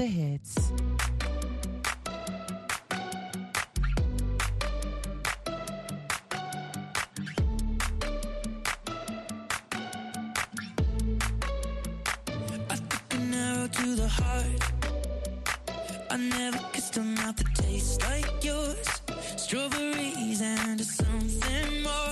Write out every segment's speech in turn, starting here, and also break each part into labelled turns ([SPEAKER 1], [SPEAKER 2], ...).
[SPEAKER 1] the hits.
[SPEAKER 2] I took an arrow to the heart. I never kissed a mouth that tastes like yours. Strawberries and something more.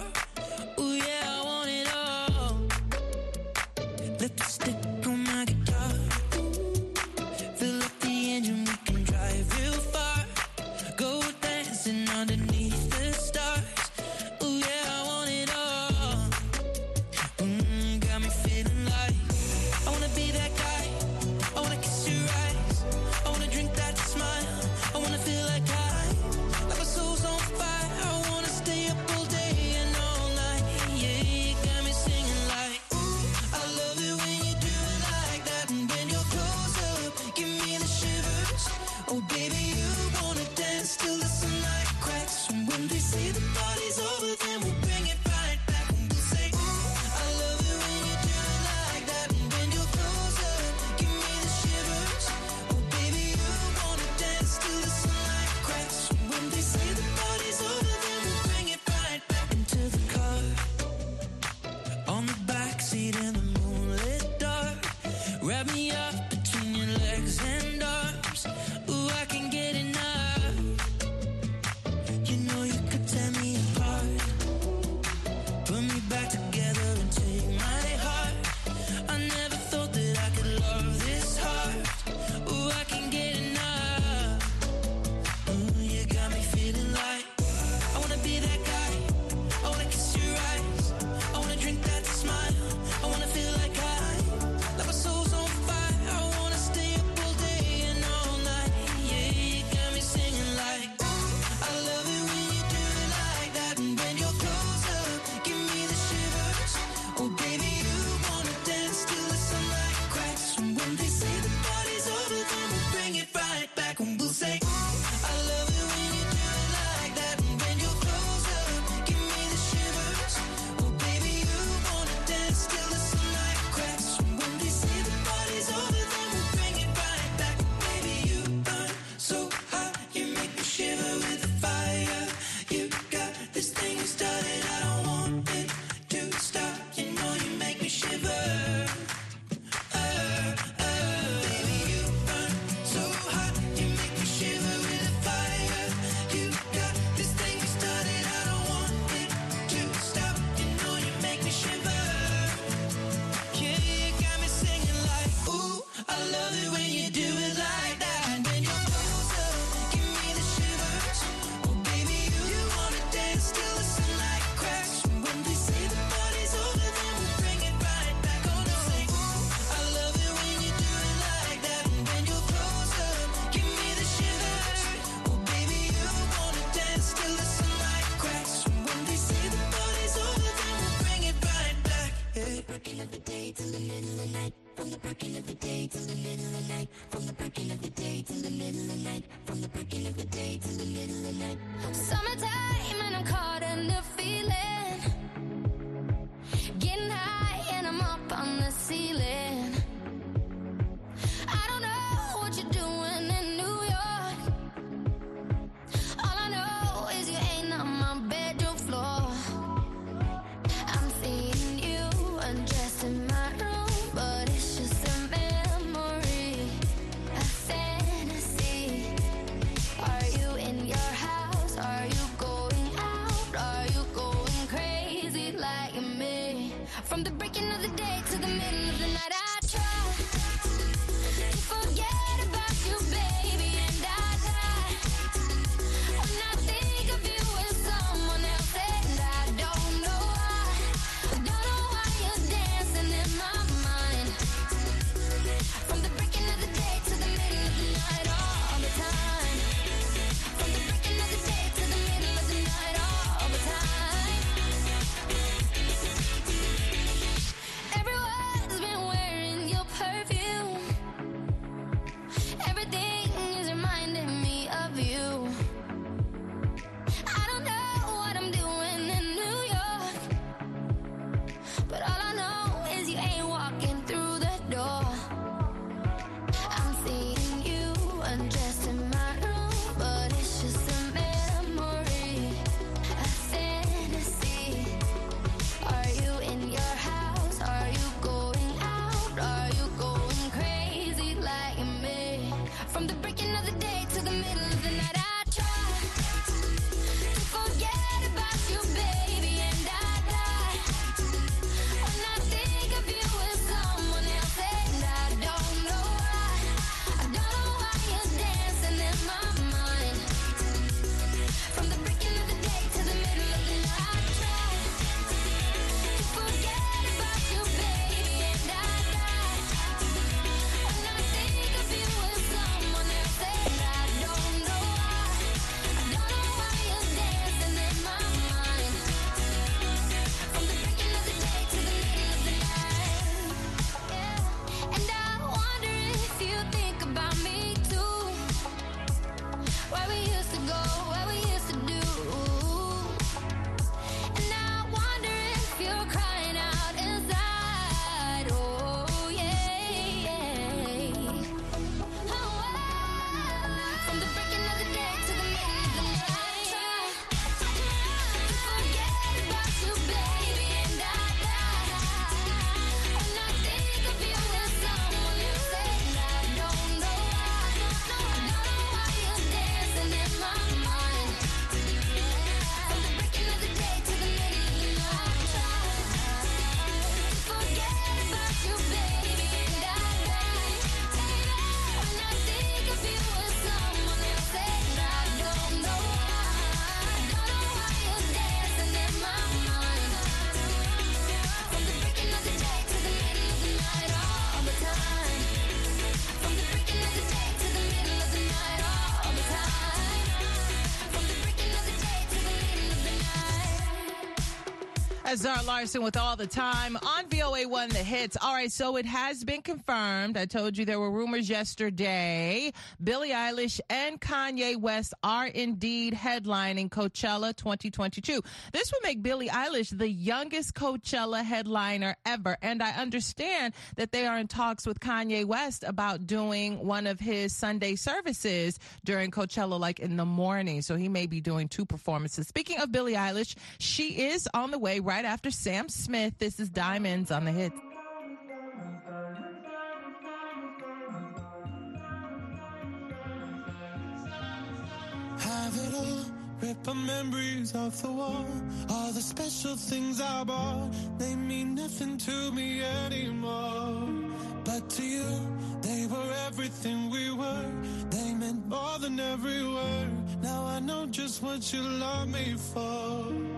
[SPEAKER 1] Azar Larson with all the time on VOA1 The Hits. All right, so it has been confirmed. I told you there were rumors yesterday. Billie Eilish and Kanye West are indeed headlining Coachella 2022. This would make Billie Eilish the youngest Coachella headliner ever. And I understand that they are in talks with Kanye West about doing one of his Sunday services during Coachella, like in the morning. So he may be doing two performances. Speaking of Billie Eilish, she is on the way right after Sam Smith. This is Diamonds on the hit.
[SPEAKER 3] Have it all, rip our memories off the wall. All the special things I bought, they mean nothing to me anymore. But to you, they were everything we were. They meant more than every word. Now I know just what you love me for.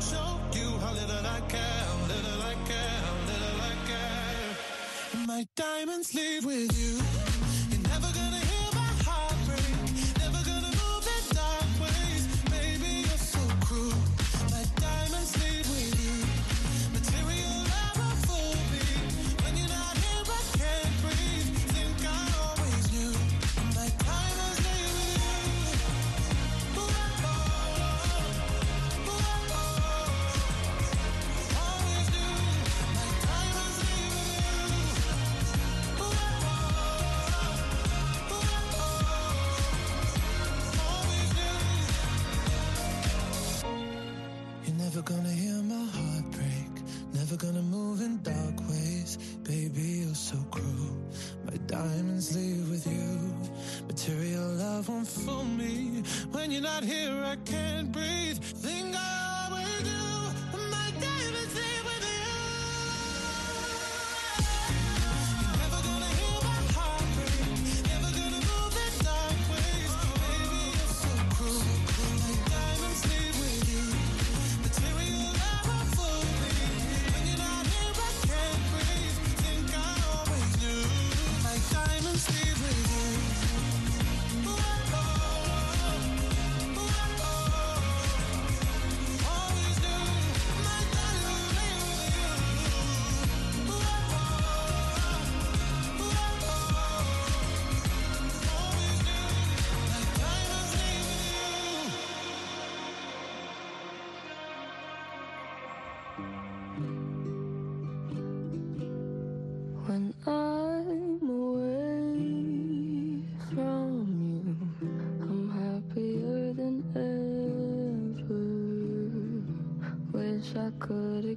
[SPEAKER 3] Show you how little I care, little I care, little I care. My diamonds leave with you.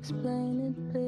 [SPEAKER 4] Explain it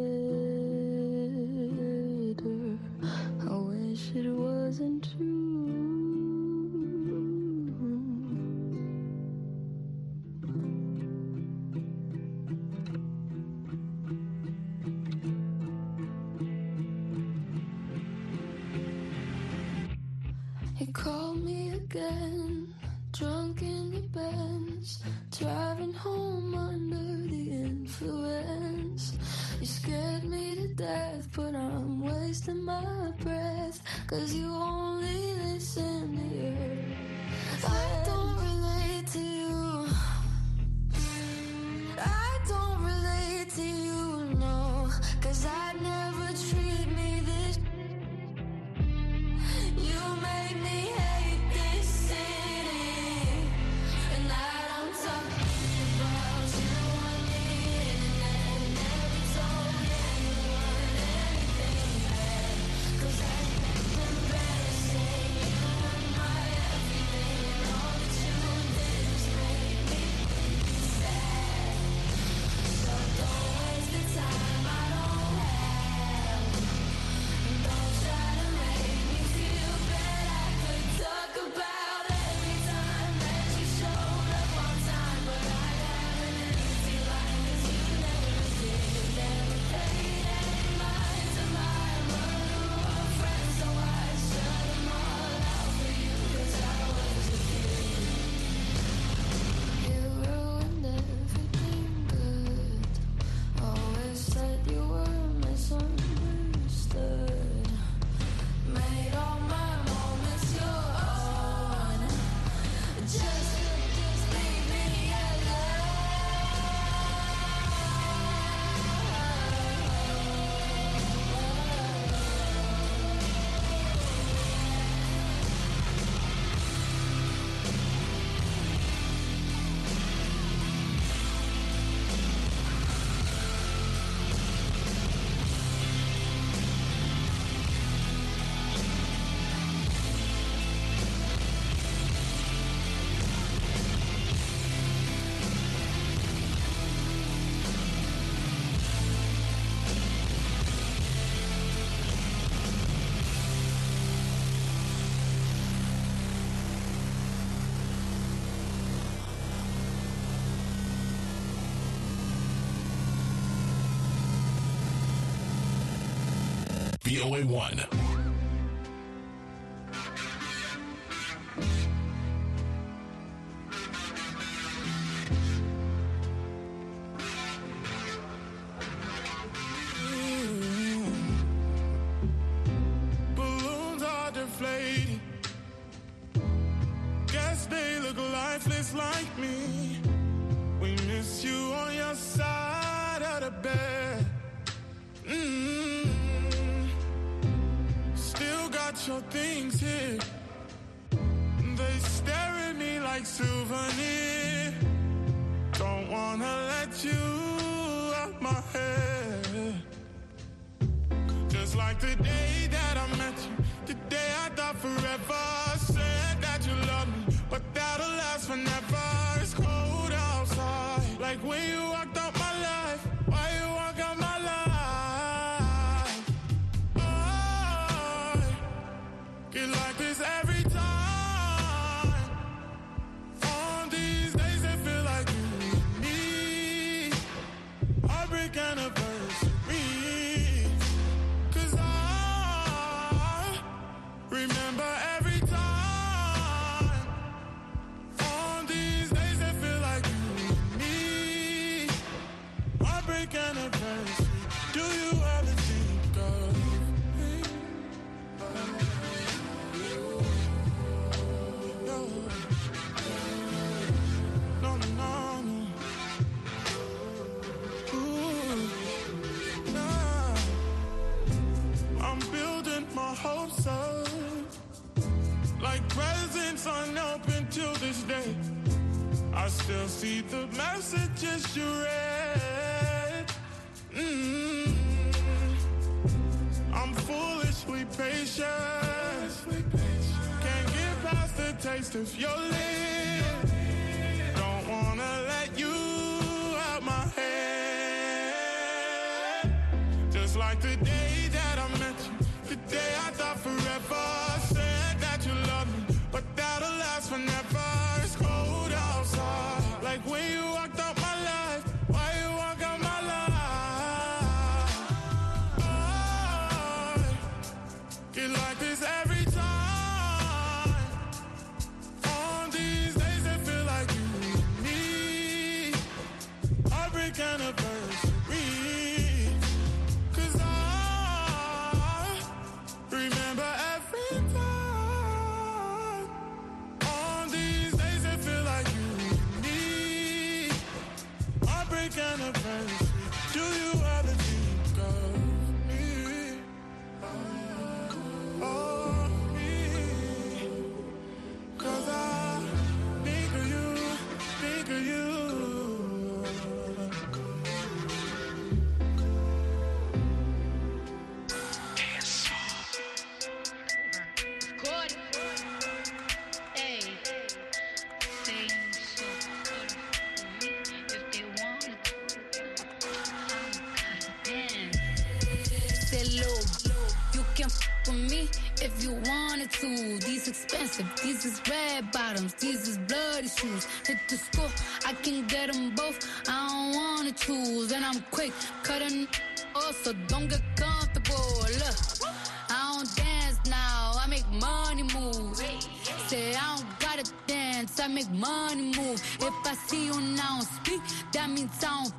[SPEAKER 5] VOA 1.
[SPEAKER 6] When you walked out my life. Why you walk out my life? Oh, I get like this every like presents unopened till this day. I still see the messages you read. mm I'm foolishly patient. Can't get past the taste of your lips.
[SPEAKER 7] Hit the school, I can get them both. I don't wanna choose, and I'm quick cutting off, so don't get comfortable. Look, I don't dance now, I make money move. Say I don't gotta dance, I make money move. If I see you now speak, that means I don't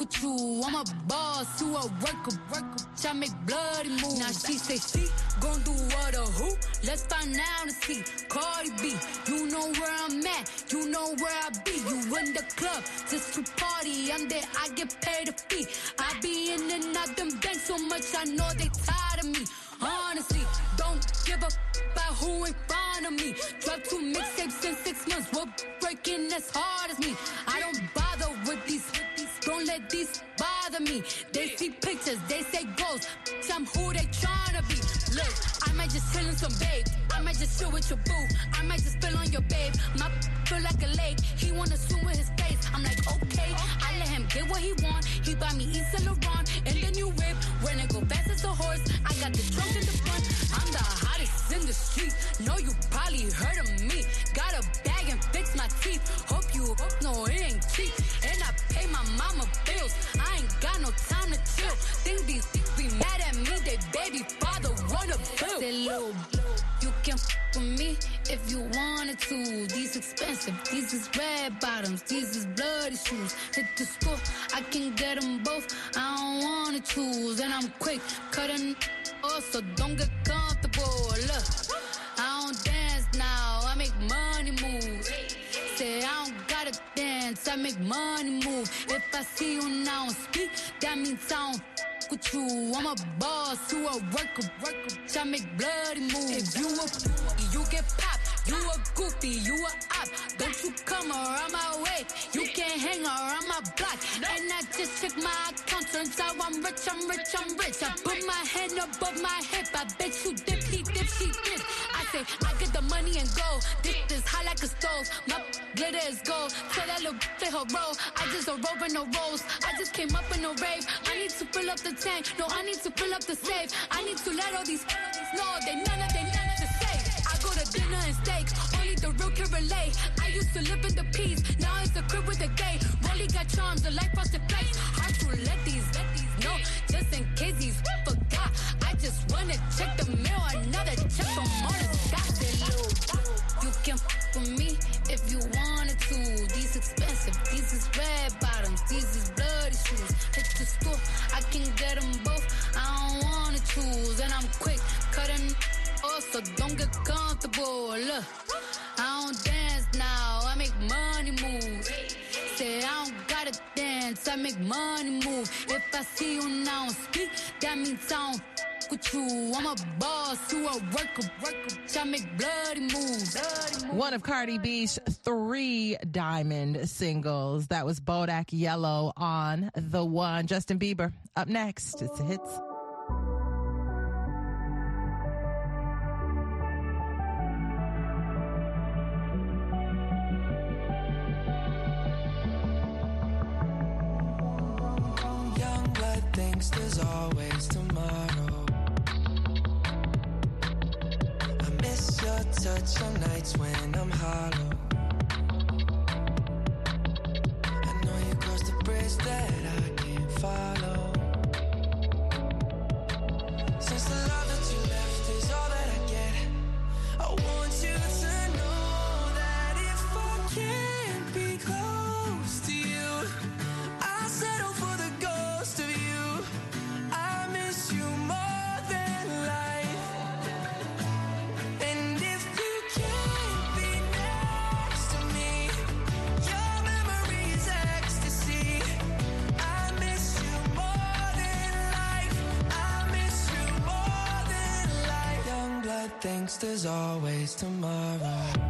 [SPEAKER 7] with you. I'm a boss, you a worker, worker. I make bloody moves. Now she say she gon' do what or who? Let's find out and see. Cardi B, you know where I'm at, you know where I be. You in the club just to party. I'm there, I get paid a fee. I be in and out them banks so much, I know they tired of me. Honestly, don't give a about who in front of me. Drop two mixtapes in six months, what breaking as hard as me. I don't bother with these. Don't let these bother me. They see pictures, they say ghosts. I'm who they tryna be. Look, I might just chill in some babe. I might just chill with your boo. I might just spill on your babe. My feel like a lake. He wanna swim with his face. I'm like, okay. I let him get what he want. He buy me Yves Saint Laurent and the new whip. When it go fast as a horse, I got the trunk in the front. I'm the hottest in the street. Know you probably heard of me. Got a bag and fix my teeth. Hope you hope no, it ain't cheap. And I pay my mama bills. I ain't got no time to chill. Think these be mad at me, they baby father wanna build. Say, you can f with me if you wanted to. These expensive, these is red bottoms, these is bloody shoes. Hit the school, I can get them both. I don't wanna choose, and I'm quick cutting off, so don't get comfortable. Look, I don't dance now, I make money move. Say I don't gotta dance, I make money move. If I see you now speak, that means I don't f- with you. I'm a boss, you a worker, worker. I make bloody moves. If you a you get popped. You a goofy, you a op. Don't you come around my way. You can't hang around my block. And I just check my account. Turns out I'm rich, I'm rich, I'm rich. I put my hand above my hip. I bet you dip, he dip, she dip. I get the money and go. This is hot like a stove. My glitter is gold. Tell that little play her role. I just a rope and no rolls. I just came up in a rave. I need to fill up the tank. No, I need to fill up the safe. I need to let all these know they none of they none of the safe. I go to dinner and steak. Only the real can relate. I used to live in the peace. Now it's a crib with a gay. Rolly got charms, the life frosted flakes. Hard to let these, let these know. Just in case these wanna check the mail. Another check from on the dot. Say, You can f with me if you wanted to. These expensive, these is red bottoms, these is bloody shoes. Hit the store, I can get them both. I don't wanna choose, and I'm quick cutting off, so don't get comfortable. Look, I don't dance now, I make money move. Say I don't gotta dance, I make money move. If I see you now speak, that means I don't f- with you. I'm a boss, you a worker, worker. I make bloody moves. Bloody moves.
[SPEAKER 1] One of Cardi B's three diamond singles. That was Bodak Yellow on the one. Justin Bieber up next. It's hits.
[SPEAKER 8] Young blood thinks there's always touch on nights when I'm hollow. I know you crossed the bridge that I can't follow. There's always tomorrow.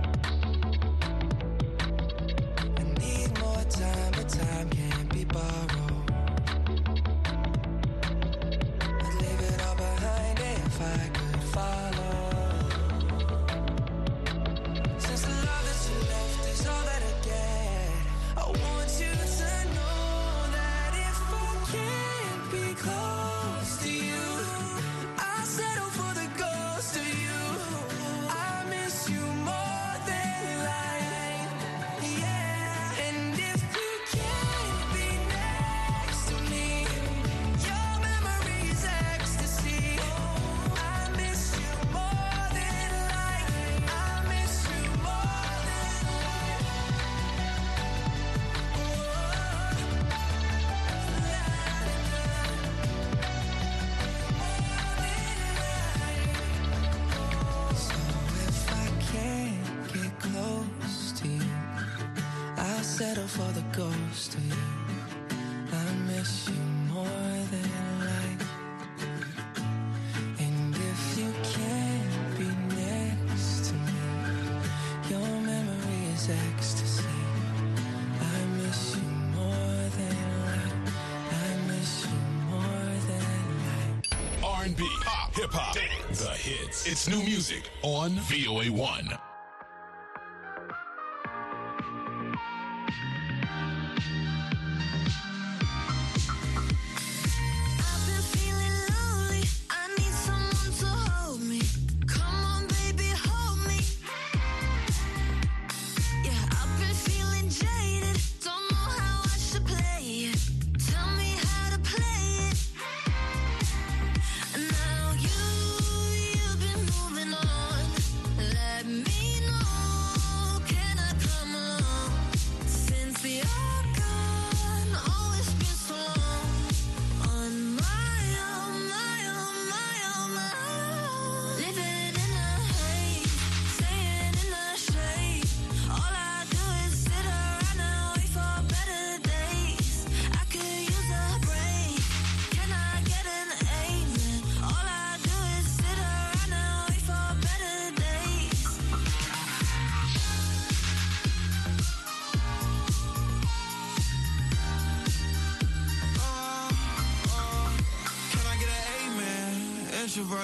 [SPEAKER 4] R&B, pop, hip hop, the hits. It's new music on VOA 1.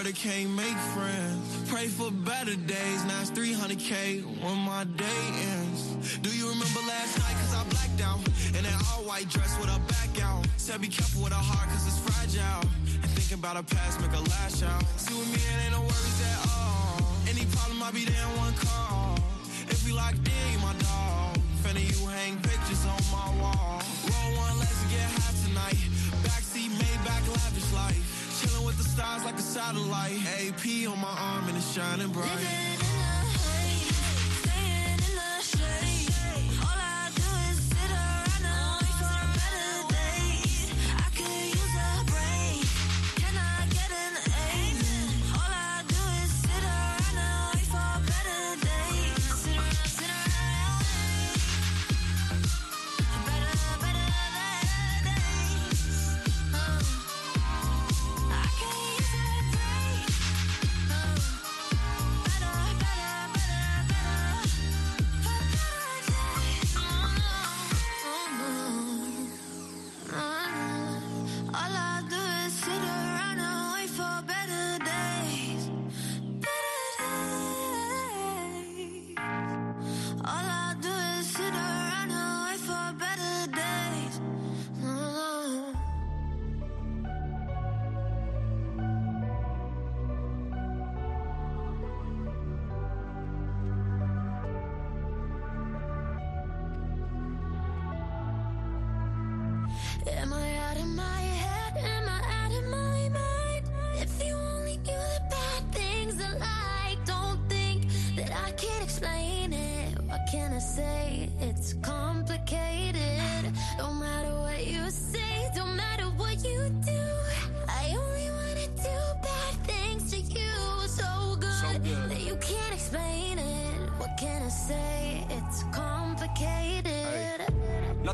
[SPEAKER 3] Introverted can't make friends. Pray for better days, now it's 300k when my day ends. Do you remember last night? Cause I blacked out. In that all white dress with a back out. Said be careful with a heart cause it's fragile. And thinking about a past make a lash out. See with me, it ain't no worries at all. Any problem, I'll be there in one call. AP on my arm and it's shining bright.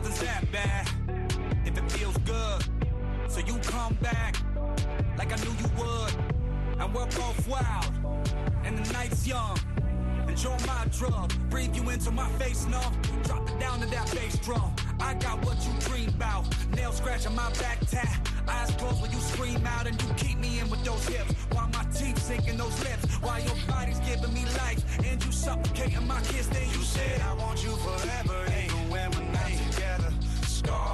[SPEAKER 9] Nothing's that bad if it feels good. So you come back like I knew you would. And we're both wild, and the night's young. Enjoy my drug, breathe you into my face numb. Drop it down to that bass drum. I got what you dream about. Nail scratching my back tap. Eyes closed when you scream out and you keep me in with those hips. While my teeth sink in those lips. While your body's giving me life and you suffocating my kiss. Then you said, I want you forever, even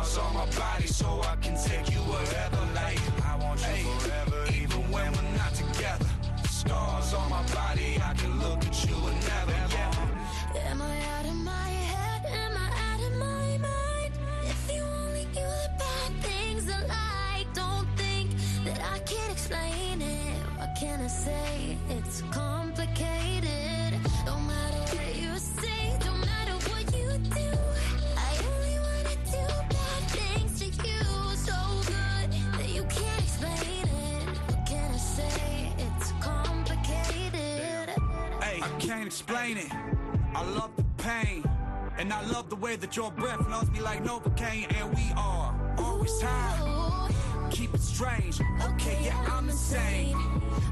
[SPEAKER 9] Scars on my body so I can take you wherever. Like, I want you forever, even when we're not together. Scars on my body, I can look at you and never.
[SPEAKER 4] Am I out of my head? Am I out of my mind? If you only knew the bad things I like, don't think that I can explain it. What can I say? It's complicated. Can't explain it. I
[SPEAKER 9] love the pain. And I love the way that your breath knows me like Novocaine. And we are always high. Keep it strange. Okay, yeah, I'm insane.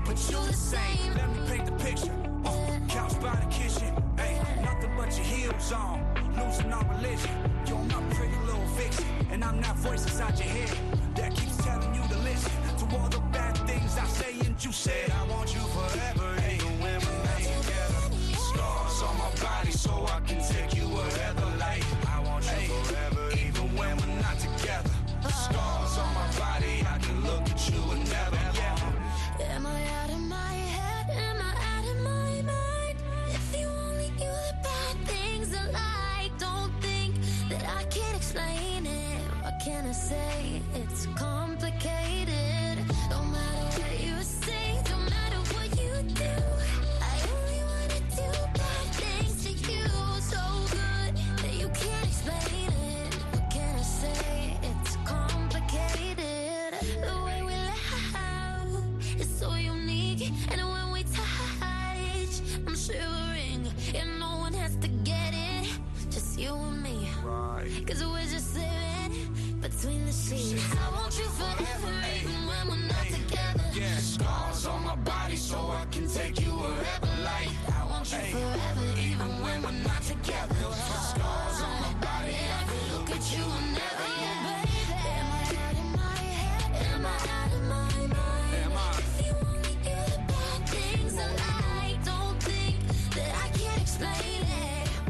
[SPEAKER 9] But you the same. Let me paint the picture. Uh, couch by the kitchen. Hey, nothing but your heels on. Losing our religion. You're my pretty little fiction. And I'm that voice inside your head that keeps telling you to listen to all the bad things I say. And you said, I want you forever. So I can take you wherever. Like, I want you forever. Even when we're not together. The Scars on my body, I can look at you and never. Yeah.
[SPEAKER 4] Am I out of my head? Am I out of my mind? If you only knew the bad things I like, don't think that I can explain it. What can I say? It's complicated.
[SPEAKER 9] So I can take you wherever. Like,
[SPEAKER 4] I want you forever, even when we're not together.
[SPEAKER 9] scars on my body, I can look at you and